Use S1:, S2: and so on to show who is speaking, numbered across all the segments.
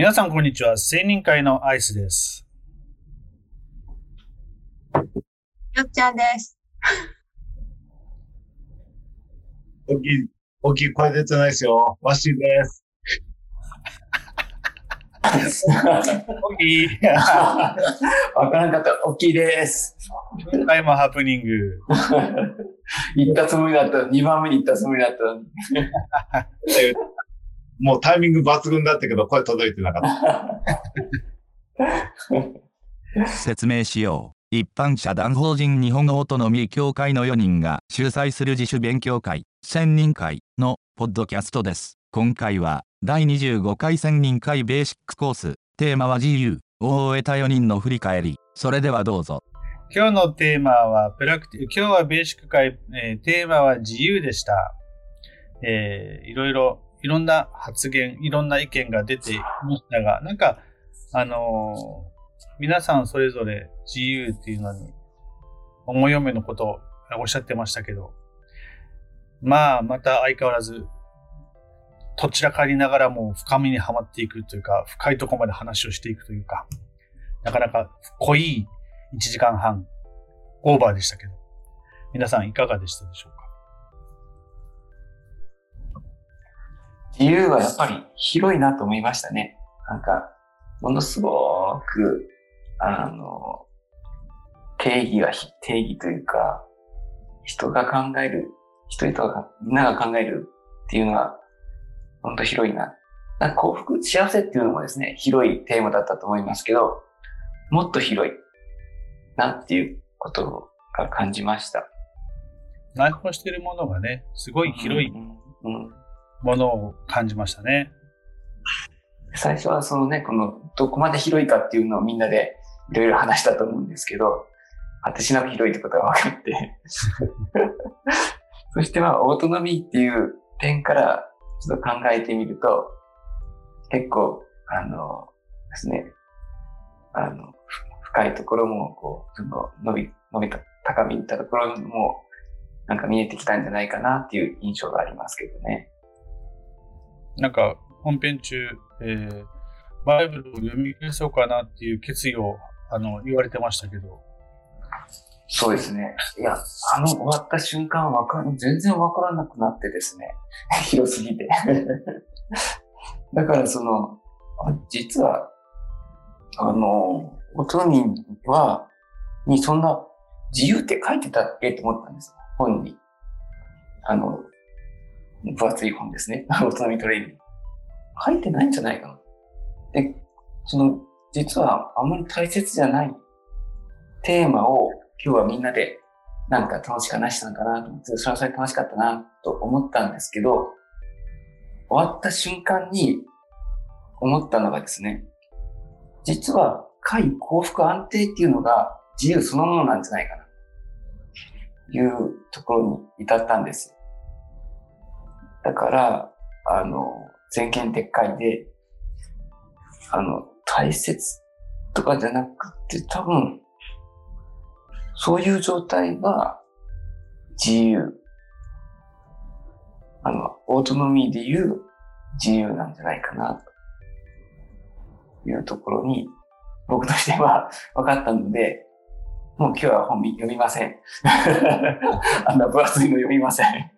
S1: 皆さん、こんにちは。青年会のアイスです。
S2: よっちゃんです。
S3: 大きい、大きい声出てないですよ。わしです。
S1: 大きい。
S4: わからんかった。大きいです。
S1: 今回もハプニング。
S4: 行ったつもりだった。2番目に行ったつもりだった。
S3: もうタイミング抜群だったけど、声届いてなかっ
S5: た。説明しよう。一般社団法人日本オートノミー協会の4人が主催する自主勉強会、専任会のポッドキャストです。今回は第25回専任会ベーシックコース、テーマは自由を終えた4人の振り返り。それではどうぞ。
S1: 今日のテーマはプラクティ、今日はベーシック会、えー、テーマは自由でした。えー、いろいろいろんな発言、いろんな意見が出ていましたが、なんか、あの、皆さんそれぞれ自由っていうのに、思い嫁のことをおっしゃってましたけど、まあ、また相変わらず、どちらかりながらも深みにはまっていくというか、深いところまで話をしていくというか、なかなか濃い1時間半、オーバーでしたけど、皆さんいかがでしたでしょうか？
S4: 自由はやっぱり広いなと思いましたね。なんか、ものすごく、あの、定義が定義というか、人が考える、人々が、みんなが考えるっていうのは、本当広いな。な幸福、幸せっていうのもですね、広いテーマだったと思いますけど、もっと広いなっていうことが感じました。
S1: 内包しているものがね、すごい広いものを感じましたね。
S4: 最初はそのね、このどこまで広いかっていうのをみんなでいろいろ話したと思うんですけど、果てしなく広いってことが分かって そしてまあオートノミーっていう点からちょっと考えてみると、結構、あのですね、あの、深いところも、こう、ちょ伸び、伸びた、高みにいったところも、なんか見えてきたんじゃないかなっていう印象がありますけどね。
S1: なんか本編中、えー、バイブルを読み返そうかなっていう決意をあの言われてましたけど。
S4: そうですね。いや、あの終わった瞬間わかる、全然わからなくなってですね。広すぎて。だからその、実は、あの、大人は、にそんな自由って書いてたっけと思ったんです。本に。あの、分厚い本ですね。オートノミトレーニング。書いてないんじゃないかな。で、その、実はあんまり大切じゃないテーマを今日はみんなでなんか楽しく話したのかなと思って、それはそれ楽しかったなと思ったんですけど、終わった瞬間に思ったのがですね、実は快幸福安定っていうのが自由そのものなんじゃないかな。というところに至ったんです。だから、あの、全権撤回で、あの、大切とかじゃなくて、多分、そういう状態が自由。あの、オートノミーで言う自由なんじゃないかな、というところに、僕としては分かったので、もう今日は本読みません。あんな分厚いの読みません。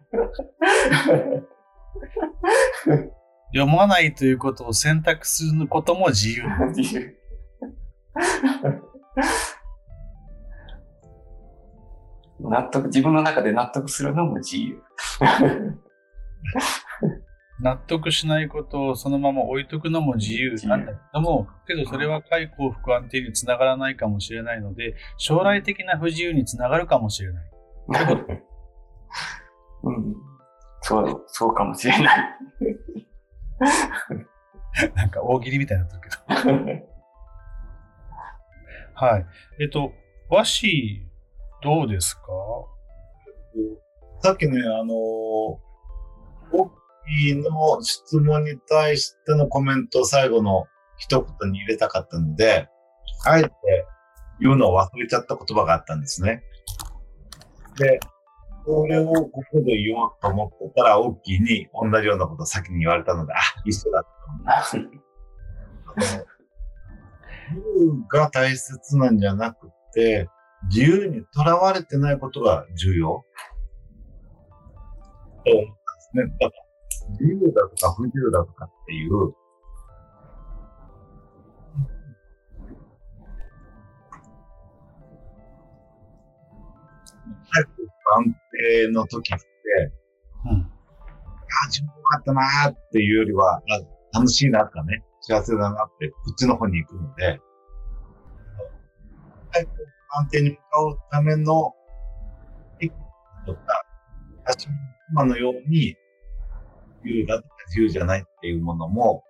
S1: 読まないということを選択することも自由。自由。
S4: 納得、自分の中で納得するのも自由。
S1: 納得しないことをそのまま置いとくのも自由なんだけども、けどそれは快幸福安定につながらないかもしれないので、将来的な不自由につながるかもしれない。
S4: うんそう、そうかもしれない。
S1: なんか大喜利みたいになってるけど。はい。えっと、和紙、どうですか？
S3: さっきね、あのオッキーの質問に対してのコメントを最後の一言に入れたかったので、あえて言うのを忘れちゃった言葉があったんですね。で、それをここで言おうと思ってたら、大きいに同じようなことを先に言われたので、あ、一緒だと思います。自由が大切なんじゃなくて、自由にとらわれてないことが重要？と思ったんですね。だから自由だとか不自由だとかっていう、早く安定の時って、
S1: うん。
S3: あ、自分よかったなーっていうよりは、あ楽しいなとかね、幸せだなって、こっちの方に行くので、早く安定に向かうための、とか、今のように、自由だとか自由じゃないっていうものも、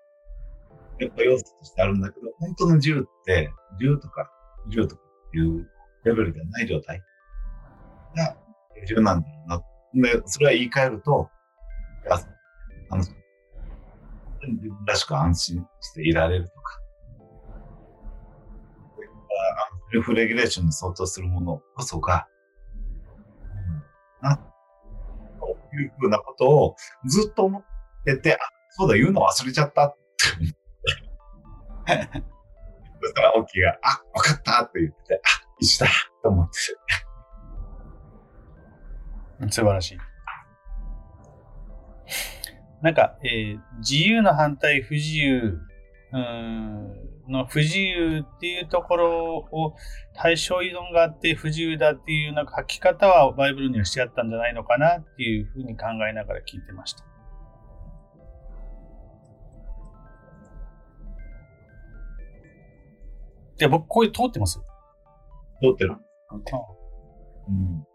S3: やっぱ要素としてあるんだけど、本当の自由って、自由とか自由とかっていうレベルではない状態が自由なんだろうな。で、それは言い換えると、ああの、自分らしく安心していられるとか、そういったセルフレギュレーションに相当するものこそが、な、というふうなことをずっと思ってて、あ、そうだ、言うの忘れちゃったって思って。そしたら、オッキーが、あ、わかったって言ってて、あ、一緒だと思って。
S1: 素晴らしい。なんか、えー自由の反対、不自由の不自由っていうところを対象依存があって不自由だっていうなんか書き方はバイブルにはしてあったんじゃないのかなっていうふうに考えながら聞いてました。で、僕、こういう通ってます？
S3: 通ってる。うん。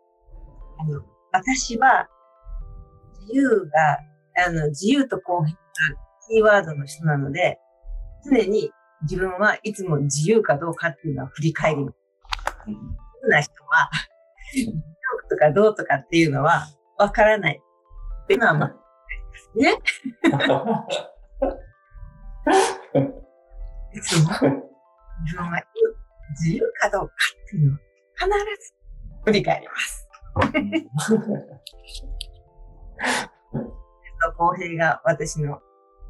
S2: 私は、自由が、あの、自由と公平がキーワードの人なので、常に自分はいつも自由かどうかっていうのは振り返ります。自由な人は、自由とかどうとかっていうのはわからない。っていうのはまあ、ね。いつも自分は自由かどうかっていうのは必ず振り返ります。公平が私の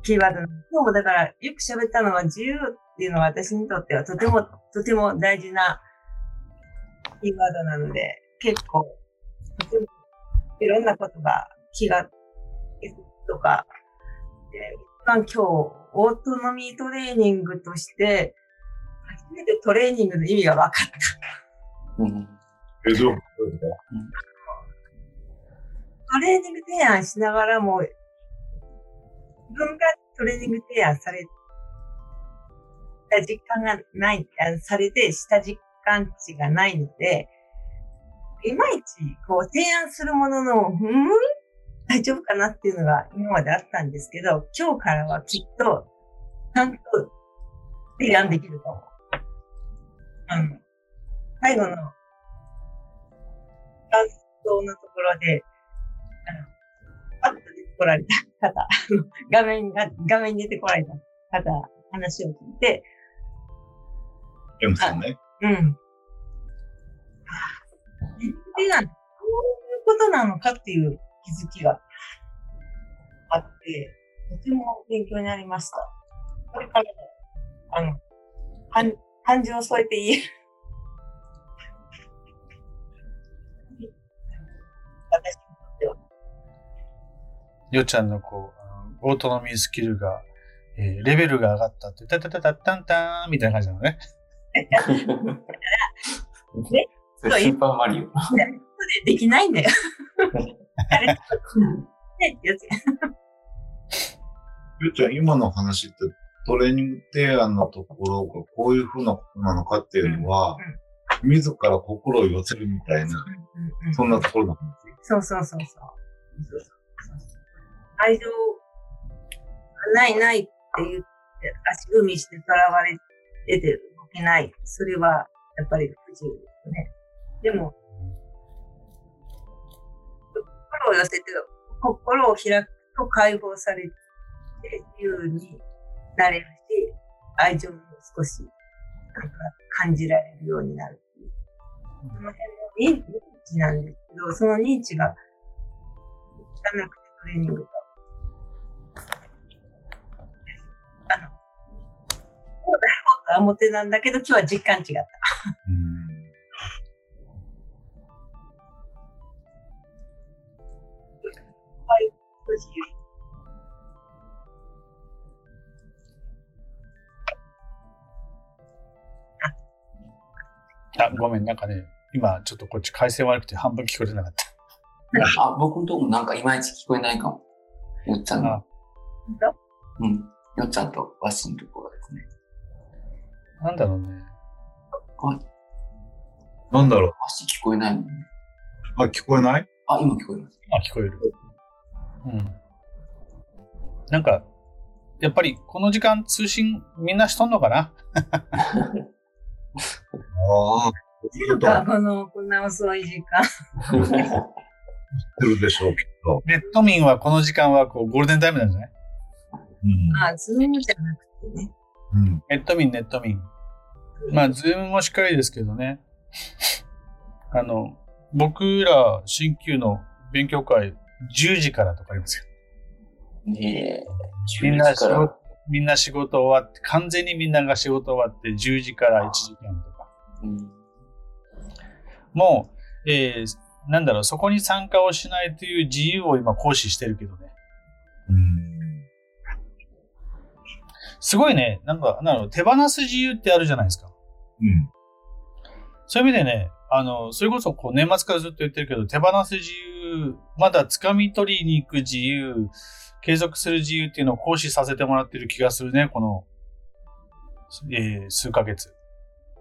S2: キーワードの。今日もだからよく喋ったのは自由っていうのは私にとってはとても、とても大事なキーワードなので、結構、いろんなことが気が、とか、で一番今日、オートノミートレーニングとして、初めてトレーニングの意味が分かった。
S4: うん
S3: え、どういうこと
S2: トレーニング提案しながらも、自分がトレーニング提案された実感がない、されてした実感値がないので、いまいちこう提案するものの、うん大丈夫かなっていうのが今まであったんですけど、今日からはきっと、ちゃんと提案できると思う。うん。最後の、感想のところで、あの、パッと出てこられた方、画面が、画面に出てこられた方、話を聞いて、
S3: ?M さんね。
S2: うん。手がどういうことなのかっていう気づきがあって、とても勉強になりました。これからも、あの、感感情を添えて言える。私にとっては。
S1: よっちゃんのこう、オートノミースキルが、えーレベルが上がったって、タタタタッタンターンみたいな感じなのね。
S4: それスーパーマリオ。
S2: でできないんだよ。あれ、ね
S3: ちゃん、今の話ってトレーニング提案のところがこういうふうなことなのかっていうのは、自ら心を寄せるみたいな、
S2: うんうん
S3: そんなところの話。
S2: そうそうそうそう。そうそう愛情がないないって言って足踏みしてとらわれてて動けない。それはやっぱり不自由ですね。でも、心を寄せて、心を開くと解放されて自由になれるし、愛情も少しなんか感じられるようになる。その辺の知なんですけど、その認知が汚くてトレーニングと。あの、裏表なんだけど、今日は実感違った。
S3: うん
S1: あ、ごめん、なんかね、今ちょっとこっち回線悪くて半分聞こえてなかった。
S4: あ、僕のとこもなんかいまいち聞こえないかも。よっちゃんの。
S1: あ
S4: うん。よっちゃんとわしのところですね。
S1: なんだろうね。
S3: なんだろう。
S4: わし聞こえないもんね。
S3: あ、聞こえない？
S4: あ、今聞こえます。
S1: あ、聞こえる。うん。なんか、やっぱりこの時間通信みんなしとんのかな？
S3: ああ、そうだ。
S2: この、こんな遅い時間。
S3: てるでしょう、きっと。
S1: ネット民はこの時間はこうゴールデンタイムなんじゃない？
S3: うん。
S2: あ、 Zoomじゃなくてね。
S3: うん。
S1: ネット民、ネット民。まあ、 Zoomもしっかりですけどね。あの、僕ら新旧の勉強会10時からとかありますよ。
S4: ねえ、
S1: みんな
S4: 10時から
S1: 仕事、みんな仕事終わって、完全にみんなが仕事終わって10時から1時間とか。
S4: うん。
S1: もう、えーなんだろう、そこに参加をしないという自由を今行使してるけどね。
S3: うん。
S1: すごいね、なんか、なんだろう、手放す自由ってあるじゃないですか。
S3: うん。
S1: そういう意味でね、あの、それこそこう年末からずっと言ってるけど、手放す自由、まだ掴み取りに行く自由、継続する自由っていうのを行使させてもらってる気がするね、この、えー数ヶ月。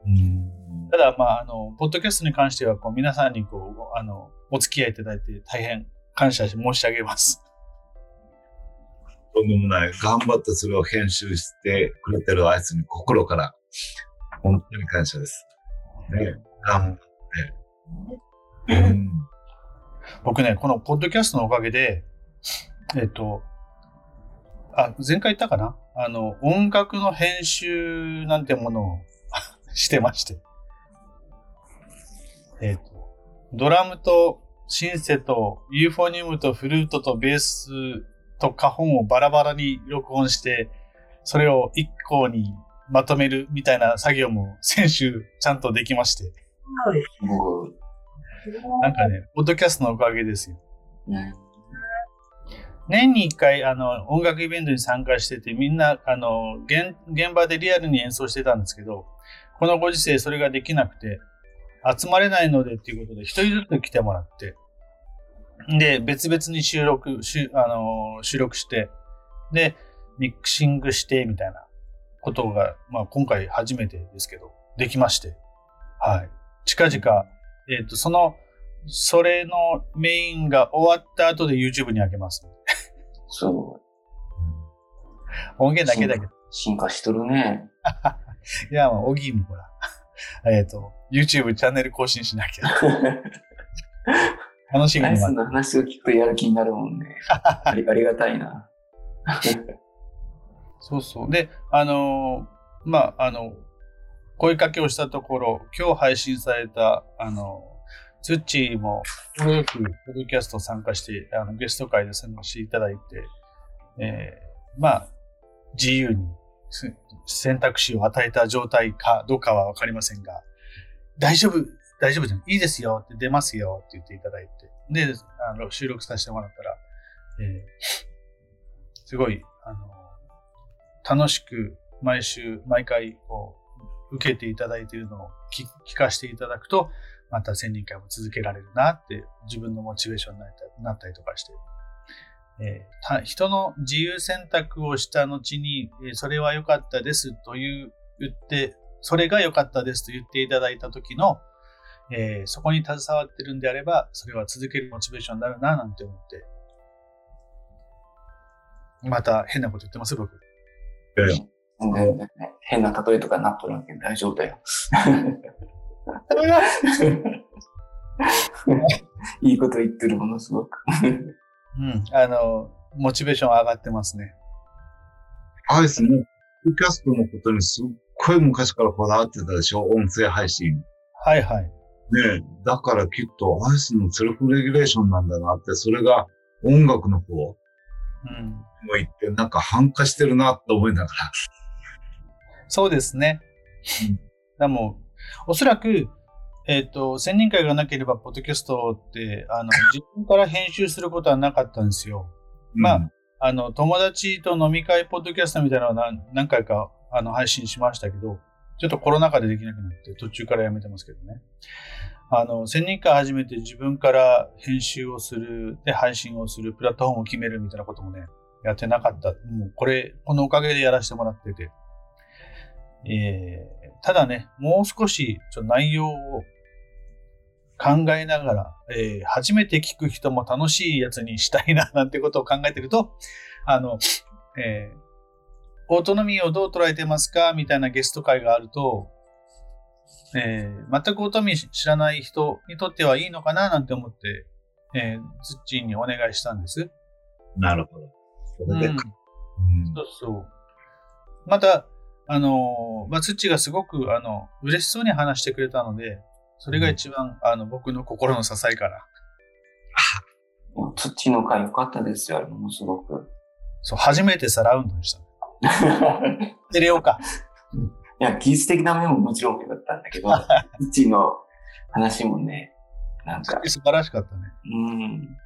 S3: うん。
S1: ただ、まあ、あの、ポッドキャストに関しては、こう、皆さんにこう、あの、お付き合いいただいて大変感謝申し上げます。
S3: とんでもない。頑張ってそれを編集してくれてるあいつに心から、本当に感謝です。ね。頑張って。うん。
S1: 僕ね、このポッドキャストのおかげで、えっと、あ、前回言ったかな？あの、音楽の編集なんてものを してまして。えっと、ドラムとシンセとユーフォニウムとフルートとベースとカホンをバラバラに録音して、それを一個にまとめるみたいな作業も先週ちゃんとできまして。
S4: 僕、
S1: なんかね、ポッドキャストのおかげですよ。
S4: うん。
S1: 年に一回、あの、音楽イベントに参加してて、みんな、あの、現、現場でリアルに演奏してたんですけど、このご時世それができなくて、集まれないのでっていうことで、一人ずつ来てもらって、で、別々に収録、しゅあの、収録して、で、ミックシングして、みたいなことが、まあ、今回初めてですけど、できまして、はい。近々、えっ、と、その、それのメインが終わった後で YouTube に上げます。
S4: そう。
S1: 音源だけだけど。
S4: 進化しとるね。
S1: いや、まあ、オギーもほら。えっと、YouTube チャンネル更新しなきゃ。楽しみ
S4: アイス
S1: に待って。
S4: の話を聞くとやる気になるもんね。ありありがたいな。
S1: そうそう。で、あのーまあ、あの、声かけをしたところ、今日配信された、あの、ツッチーも、程よく、ポッドキャスト参加して、あの、ゲスト会で参加していただいて、えーまあ、自由にす選択肢を与えた状態かどうかはわかりませんが、大丈夫、大丈夫じゃん。いいですよって出ますよって言っていただいて、で、あの、収録させてもらったら、えーすごい、あの、楽しく毎週、毎回、こう、受けていただいているのを聞聞かせていただくと、また1000人会も続けられるなって、自分のモチベーションになったりとかして、えーた人の自由選択をした後に、えーそれは良かったですという、言って、それが良かったですと言っていただいた時の、えーそこに携わってるんであれば、それは続けるモチベーションになるな、なんて思って、また変なこと言ってます、僕。
S3: いやいや
S4: 変な例えとかなっとるわけ大丈夫だよ。いいこと言ってるものすごく。
S1: うん、あの、モチベーション上がってますね。
S3: アイスね、ポッドキャストのことにすっごい昔からこだわってたでしょ？音声配信。ね
S1: はいはい。
S3: えだからきっとアイスのセルフレギュレーションなんだなって、それが音楽の方も
S1: うん、
S3: 行って、なんか反化してるなって思いながら。
S1: そうですね。だもう、おそらく、えっ、と、千人会がなければ、ポッドキャストって、あの、自分から編集することはなかったんですよ。まああの、友達と飲み会ポッドキャストみたいなのは何何回かあの配信しましたけど、ちょっとコロナ禍でできなくなって途中からやめてますけどね。あの、千人会始めて自分から編集をする、で、配信をする、プラットフォームを決めるみたいなこともね、やってなかった。もうこれ、このおかげでやらせてもらってて。えーただね、もう少し内容を考えながら、えー初めて聞く人も楽しいやつにしたいな、なんてことを考えてると、あの、えーオートノミーをどう捉えてますか？みたいなゲスト会があると、えー全くオートノミー知らない人にとってはいいのかななんて思って、えー、ズッチーにお願いしたんです。
S3: なるほど。それで、
S1: うん
S3: うん
S1: そうそう。また、あの、まあ、ツッチがすごく、あの、嬉しそうに話してくれたので、それが一番、あの、僕の心の支えから。
S4: もう土の会良かったですよ、ものすごく。
S1: そう、初めてさ、ラウンドにした。テレオか。
S4: いや、技術的な面ももちろん良かったんだけど、土の話もね、なんか、
S1: 素晴らしかったね。
S4: うん。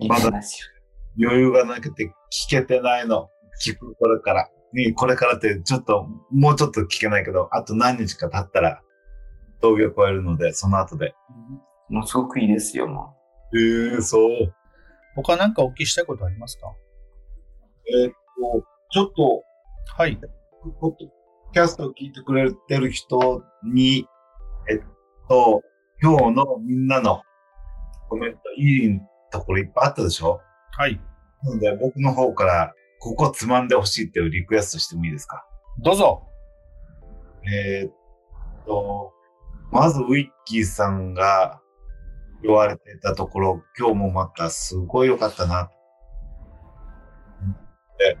S4: いい
S3: まだ
S4: 話
S3: 余裕がなくて聞けてないの。聞く、これから。ねこれからってちょっと、もうちょっと聞けないけど、あと何日か経ったら、峠を越えるので、その後で。
S4: ものすごくいいですよ、も
S3: えー、そう。
S1: 他なんかお聞きしたいことありますか？
S3: えーっと、ちょっと、
S1: はい。
S3: キャストを聞いてくれてる人に、えっと、今日のみんなのコメント、いいところいっぱいあったでしょ？
S1: はい。
S3: なので、僕の方から、ここつまんでほしいっていうリクエストしてもいいですか？
S1: どうぞ。
S3: えーっと、まず、ウィッキーさんが言われてたところ、今日もまたすごい良かったな。で。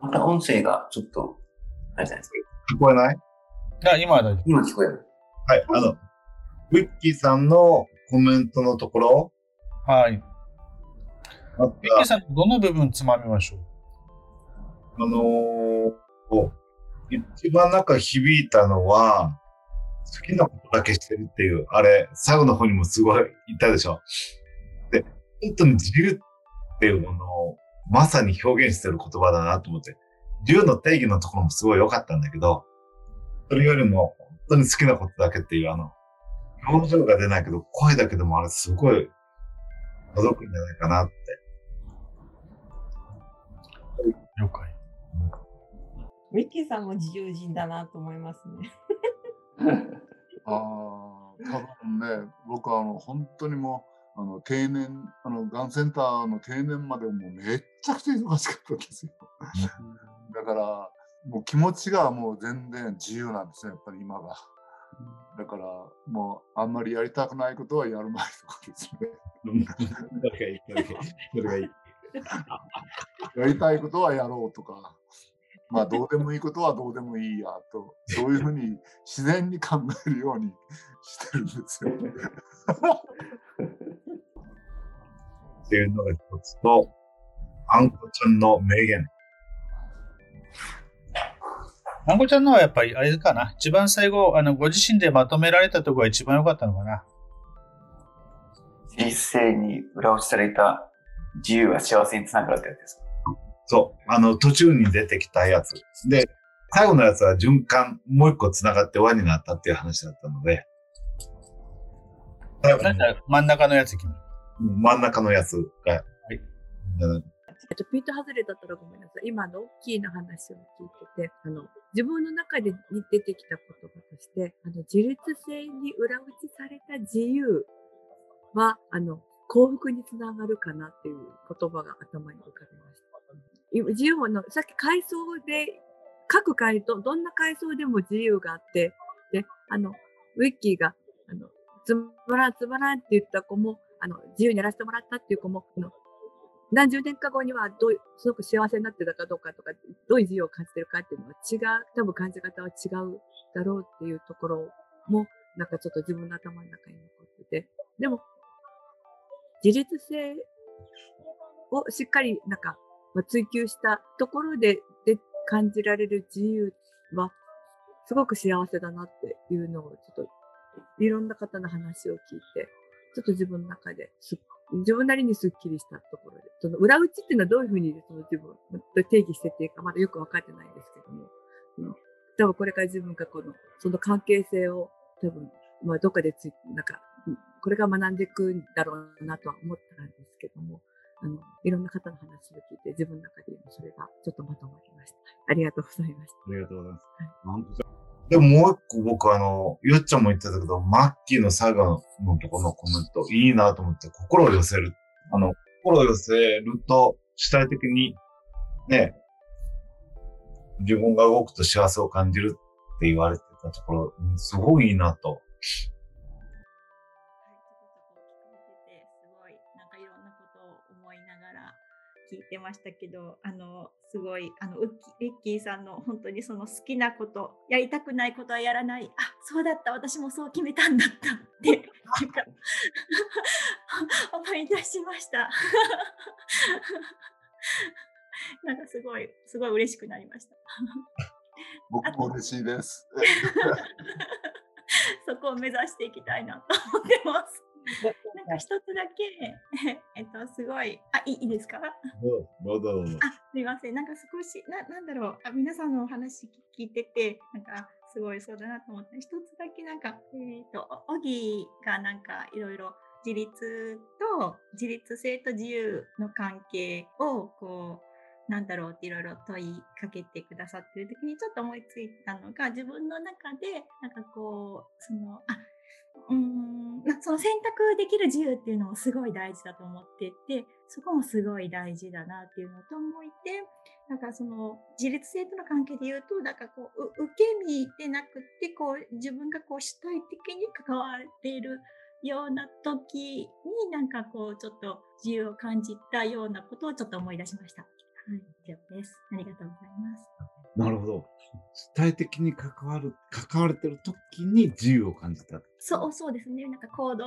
S4: また音声がちょっと、あれじゃないですか。
S3: 聞こえない？
S1: あ、今は大丈夫。
S4: 今聞こえる。
S3: はい、あの、ウィッキーさんのコメントのところ、
S1: はい。
S3: ま
S1: ミッキー
S3: た、
S1: さん、どの部分つまみましょう？
S3: あのー一番なんか響いたのは、好きなことだけしてるっていう、あれ、最後の方にもすごい言ったでしょ。で、本当に自由っていうものをまさに表現してる言葉だなと思って、自由の定義のところもすごい良かったんだけど、それよりも本当に好きなことだけっていうあの、表情が出ないけど、声だけでもあれすごい届くんじゃないかなって。
S1: 了解。
S2: ミッキーさんも自由人だなと思いますね。
S6: ああ、多分ね、僕はあの本当にもう、あの定年、あのがんセンターの定年までもうめっちゃくちゃ忙しかったんですよ。だから、もう気持ちがもう全然自由なんですね、やっぱり今が。だから、もうあんまりやりたくないことはやるまいとかですね。
S3: それがいい、それがいい。
S6: やりたいことはやろうとか、まあどうでもいいことはどうでもいいやと、そういうふうに自然に考えるようにしてるんですよ。
S3: っていうのが一つと、あんこちゃんの名言。
S1: あんこちゃんのはやっぱりあれかな。一番最後、あの、ご自身でまとめられたところが一番良かったのかな。
S4: 一斉に裏打ちされた自由は幸せにつながるってやつです。
S3: そう。あの、途中に出てきたやつ。で、最後のやつは循環、もう一個繋がって輪になったっていう話だったので、
S1: 真ん中のやつ。
S3: 真ん中のやつが、
S1: い
S3: うん
S7: えっと、ピート外れだったらごめんなさい。今の大きいの話を聞いてて、あの、自分の中でに出てきた言葉として、あの、自立性に裏打ちされた自由は、あの、幸福につながるかなっていう言葉が頭に浮かびました。自由の、さっき階層で、各階層、どんな階層でも自由があって、で、あの、ウィッキーが、あの、つまらんつまらって言った子も、あの、自由にやらせてもらったっていう子も、あの何十年か後にはどういうすごく幸せになってたかどうかとか、どういう自由を感じてるかっていうのは違う、多分感じ方は違うだろうっていうところも、なんかちょっと自分の頭の中に残ってて、でも、自立性をしっかりなんか、ま、追求したところでで感じられる自由は、すごく幸せだなっていうのを、ちょっと、いろんな方の話を聞いて、ちょっと自分の中で自分なりにスッキリしたところで、その裏打ちっていうのはどういうふうにその自分定義してっていうか、まだよく分かってないんですけども、多分これから自分がこの、その関係性を多分、まあどっかでつい、なんか、これから学んでいくんだろうなとは思ったんですけども、あの、いろんな方の話を聞いて、自分の中でそれがちょっとまとまりました。ありがとうございました。
S3: ありがとうございます。はいでももう一個僕あの、よっちゃんも言ってたけど、マッキーの佐賀のところのコメント、いいなと思って心を寄せる。あの、心を寄せると主体的にね、自分が動くと幸せを感じるって言われてたところ、すごいいいなと
S8: 聞いてましたけどあのすごいあのウッキリッキーさんの本当にその好きなことやりたくないことはやらない。あそうだった。私もそう決めたんだった。ってなんか 思い出しました。なんかすごいすごい嬉しくなりました。
S6: 僕も嬉しいです。
S8: そこを目指していきたいなと思ってます なんか一つだけ、えっと、すごい、あ、いいですか？
S3: どうぞどうぞ。
S8: あ、すみません。なんか少し、ななんだろう。あ、皆さんのお話聞いてて、なんか、すごいそうだなと思って、一つだけなんか、えっ、ー、と、オギがなんかいろいろ自立と自立性と自由の関係をこうなんだろうっていろいろ問いかけてくださってる時にちょっと思いついたのが自分の中でなんかこうそのあうんその選択できる自由っていうのもすごい大事だと思っててそこもすごい大事だなっていうのと思いてなんかその自立性との関係で言うとなんかこう受け身でなくってこう自分がこう主体的に関わっているような時になんかこうちょっと自由を感じたようなことをちょっと思い出しました。はい、以上です。ありがとうございます。
S3: なるほど。主体的に関わる、関われてる時に自由を感じた。
S8: そうそうですね。なんか行動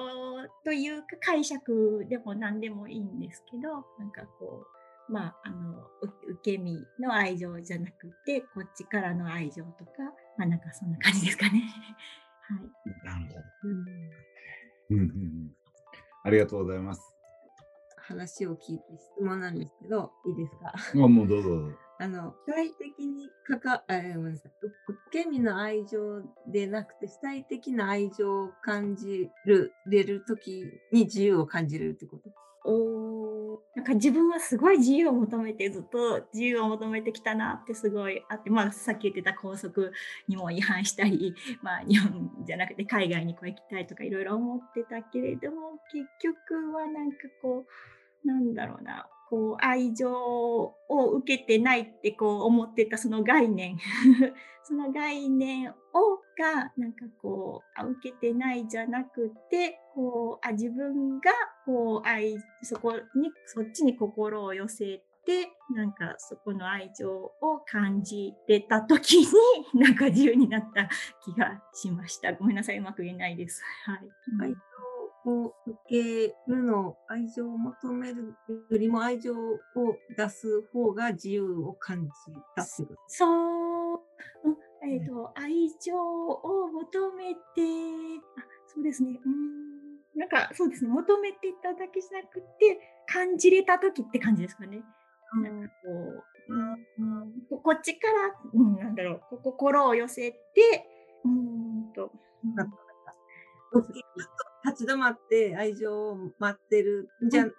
S8: というか解釈でも何でもいいんですけど、なんかこう、まあ、あの、受け身の愛情じゃなくて、こっちからの愛情とか、まあなんかそんな感じですかね。はい。なるほど。
S3: うん。うんうんうん。ありがとうございます。
S2: 話を聞いて質問なんですけど、いいですか？
S3: あもうどうぞ。
S2: あの、主体的にかか、あ、ごめんなさい。受け身の愛情でなくて、主体的な愛情を感じる、れるときに自由を感じれるってこと？
S8: おなんか自分はすごい自由を求めてずっと自由を求めてきたなってすごいあって、まあ、さっき言ってた校則にも違反したり、まあ、日本じゃなくて海外にこう行きたいとかいろいろ思ってたけれども結局はなんかこうなんだろうな。こう愛情を受けてないってこう思ってたその概念 その概念をがなんかこう受けてないじゃなくてこうあ自分がこう愛そこにそっちに心を寄せてなんかそこの愛情を感じてた時になんか自由になった気がしました。ごめんなさいうまく言えないです。はい。
S2: はいを受けるの、愛情を求めるよりも愛情を出す方が自由を感じたってこと？
S8: そう、えっ、ー、と、愛情を求めて、あ、そうですね、うん、なんかそうですね、求めていただけじゃなくて、感じれた時って感じですかね。なんかこう、うん、こっちから、うん、なんだろう、心を寄せて、うんと、
S2: 立ち止まって愛情を待ってるじゃ、うん、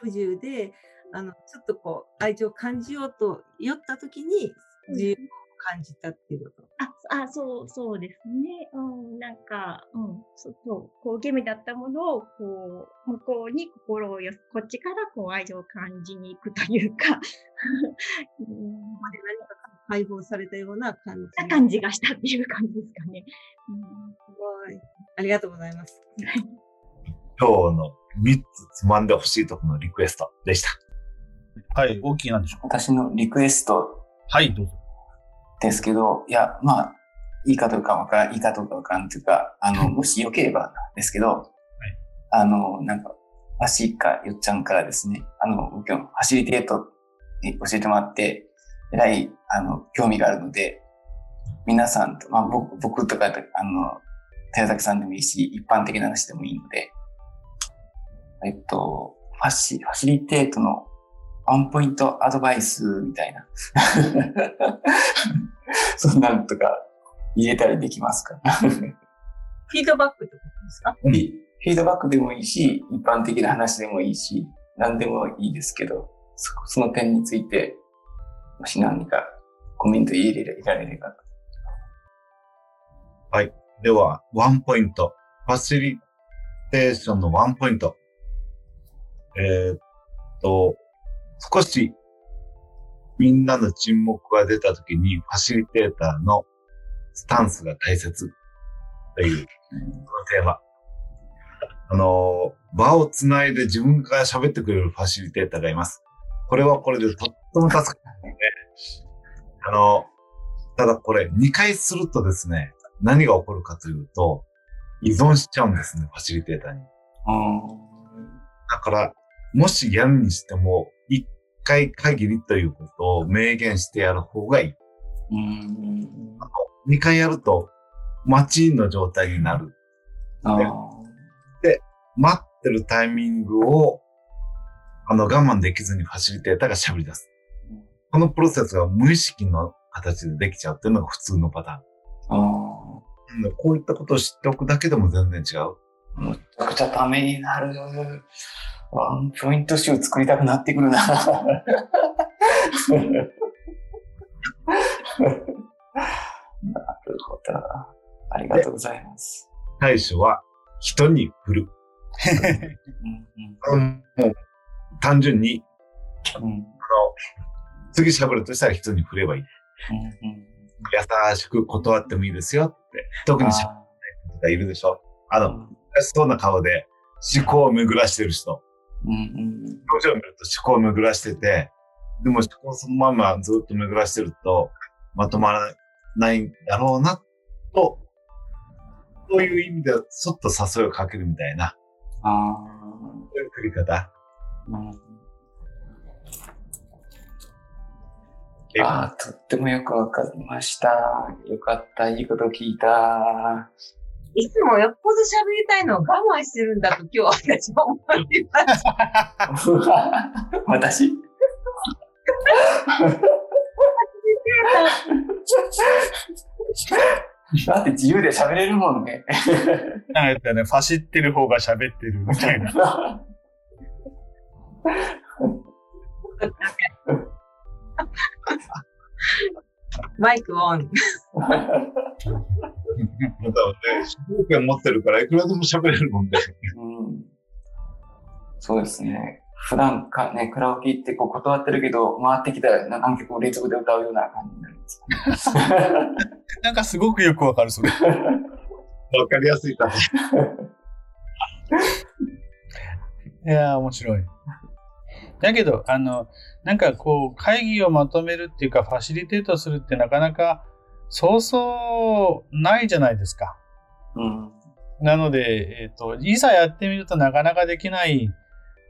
S2: 不自由で、あの、ちょっとこう、愛情を感じようと酔った時に、自由を感じたっていうこと。
S8: あ、あ、そう、そうですね。うん、なんか、うん、そう、こう、ゲーだったものを、こう、向こうに心をよこっちからこう愛情を感じに行くというか、
S2: うん、何か解放されたような感
S8: じ。感じがしたっていう感じですかね。
S2: うん、すごい。ありがとうございます。
S3: 今日の3つつまんでほしいところのリクエストでした。
S1: はい、大きいなんでしょう。
S4: 私のリクエスト。
S1: はい、どうぞ。
S4: ですけど、いや、まあ、いいかどうかわからん、いいかどうかわからん。というか、あの、もしよければですけど、はい、あの、なん。か、アシーかよっちゃん。からですね、あの、僕ファシリテートに教えてもらって、えらい、あの、興味があるので、皆さん。と、まあ僕、僕とか、あの、寺崎さんでもいいし、一般的な話でもいいので、えっと、ファシ、ファシリテートのワンポイントアドバイスみたいな。そんなんとか入れたりできますか？
S2: フィードバックってことですか？
S4: フィフィードバックでもいいし、一般的な話でもいいし、何でもいいですけど、そその点について、もし何かコメント入れられれば。
S3: では、ワンポイント。ファシリテーションのワンポイント。えーっと、少しみんなの沈黙が出たときに、ファシリテーターのスタンスが大切という、このテーマ。あの、場をつないで自分から喋ってくれるファシリテーターがいます。これはこれでとっても助かるんですね。あの、ただこれ2回するとですね、何が起こるかというと、依存しちゃうんですね、ファシリテーターに。だから、もしやるにしても、1回限りということを明言してやる方がいい。
S4: うん。
S3: 2回やると、待ちの状態になる。
S4: あ
S3: ね待ってるタイミングを、あの、我慢できずにファシリテーターが喋り出す。このプロセスが無意識の形でできちゃうっていうのが普通のパタ
S4: あ。あ
S3: ーン。うんこういったことを知っておくだけでも全然違う。
S4: あ。むちゃくちゃためになる。ワンポイント集作りたくなってくるな。なるほど。ありがとうございます。
S3: 対処は人に振る。
S4: うん
S3: うんもう単純に、
S4: うんうん
S3: 次喋るとしたら人に振ればいい。
S4: うん
S3: 優しく断ってもいいですよって。特に喋る
S4: あ
S3: 人がいるでしょ。あの、
S4: ーうん
S3: 難しそうな顔で思考を巡らしてる人。
S4: うんうん
S3: 表情を見ると思考を巡らしてて、でも思考をそのままずっと巡らしてると、まとまらないんだろうな、と、そういう意味で、ちょっと誘いをかけるみたいな、
S4: あ
S3: そういう振り方。
S4: ーうんあー、とってもよくわかりました。よかった。いいこと聞いた。
S2: いつもよっぽど喋りたいのを我慢してるんだと今日私は思いました。
S4: 私だって自由で喋れるもんね。
S1: なんかね、ファシってる方が喋ってるみたいな。
S2: マイクオン。
S3: まだね、主導権持ってるから、いくらでも喋れるもんね。
S4: うんそうですね。普段かね、カラオケ行ってこう断ってるけど、回ってきたら何曲も連続で歌うような感じになります。
S1: なんかすごくよくわかる、それ。
S3: わかりやすいから。
S1: いやー、面白い。だけど、あの、なんかこう、会議をまとめるっていうか、ファシリテートするってなかなか、そうそうないじゃないですか。
S4: うん。
S1: なので、えっ、と、いざやってみるとなかなかできない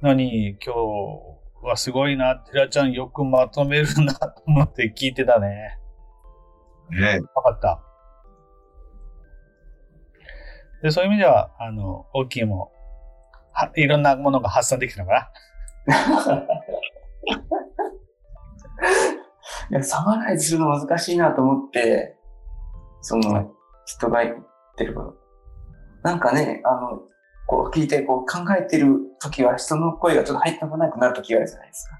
S1: のに、今日はすごいな、テラちゃんよくまとめるなと思って聞いてたね。
S3: ね
S1: わかった。で、そういう意味では、あの、大きいも、はいろんなものが発散できたのか
S4: いや、サマライズするの難しいなと思って、その、人が言ってること。なんかね、あの、こう聞いてこう考えてる時は人の声がちょっと入ってこなくなる時があるじゃないですか。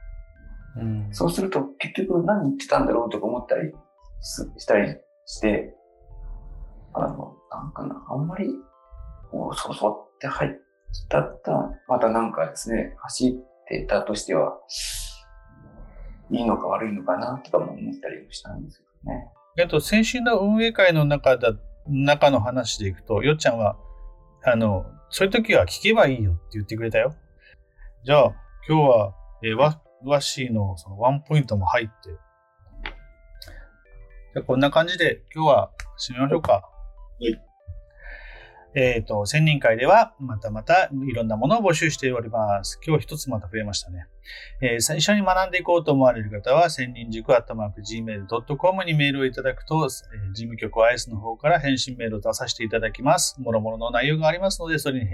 S1: なうん。
S4: そうすると結局何言ってたんだろうとか思ったりすしたりして、あの、なんかな、あんまり、おそうそうって入ったったまたなんかですね、走ってたとしては、いいのか悪いのかなとかも思ったりもしたんですけどね。
S1: えっと、先週の運営会の中だ、中の話でいくと、よっちゃんは、あの、そういう時は聞けばいいよって言ってくれたよ。じゃあ、今日は、えーワワッシーのそのワンポイントも入って、じゃあこんな感じで今日は締めましょうか。
S3: い
S1: えっ、と、千人会では、またまたいろんなものを募集しております。今日一つまた増えましたね。えー最初に学んでいこうと思われる方は、千人塾アットマーク gmail.com にメールをいただくと、えー事務局 IS の方から返信メールを出させていただきます。もろもろの内容がありますので、それに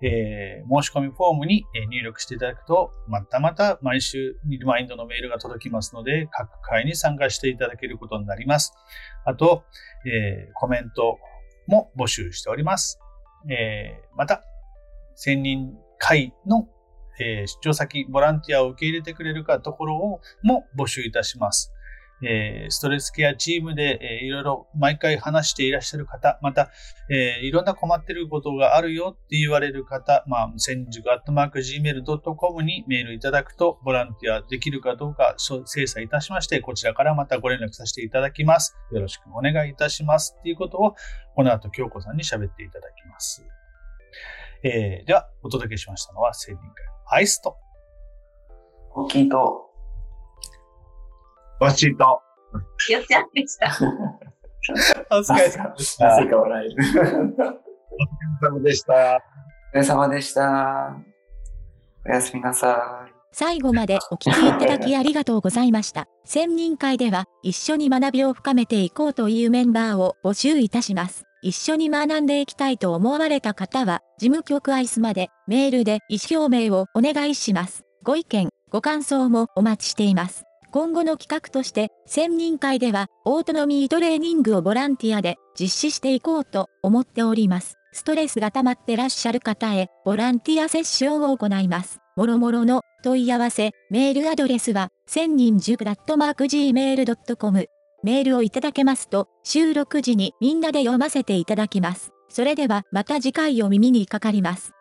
S1: えー申し込みフォームに入力していただくと、またまた毎週リマインドのメールが届きますので、各回に参加していただけることになります。あと、えーコメントも募集しております。えーまた、専任会の、えー出張先、ボランティアを受け入れてくれるかところをも募集いたします。えーストレスケアチームで、えーいろいろ毎回話していらっしゃる方、また、えーいろんな困ってることがあるよって言われる方、まあ、千塾アットマーク gmail.com にメールいただくと、ボランティアできるかどうか精査いたしまして、こちらからまたご連絡させていただきます。よろしくお願いいたします。っていうことを、この後、京子さんに喋っていただきます。えーでは、お届けしましたのは、千人会アイスと、
S4: 大きいと、
S3: わしと、
S2: よっちゃんでした。
S1: お疲れ様でした。
S3: お疲れ様でした。
S4: お疲れ様でした。おやすみなさい。
S9: 最後までお聞きいただきありがとうございました。専任会では一緒に学びを深めていこうというメンバーを募集いたします。一緒に学んでいきたいと思われた方は、事務局アイスまでメールで意思表明をお願いします。ご意見、ご感想もお待ちしています。今後の企画として、専任会では、オートノミートレーニングをボランティアで実施していこうと思っております。ストレスが溜まってらっしゃる方へ、ボランティアセッションを行います。もろもろの問い合わせ、メールアドレスは、千人塾ダットマーク gmail.com。メールをいただけますと、収録時にみんなで読ませていただきます。それではまた次回お耳にかかります。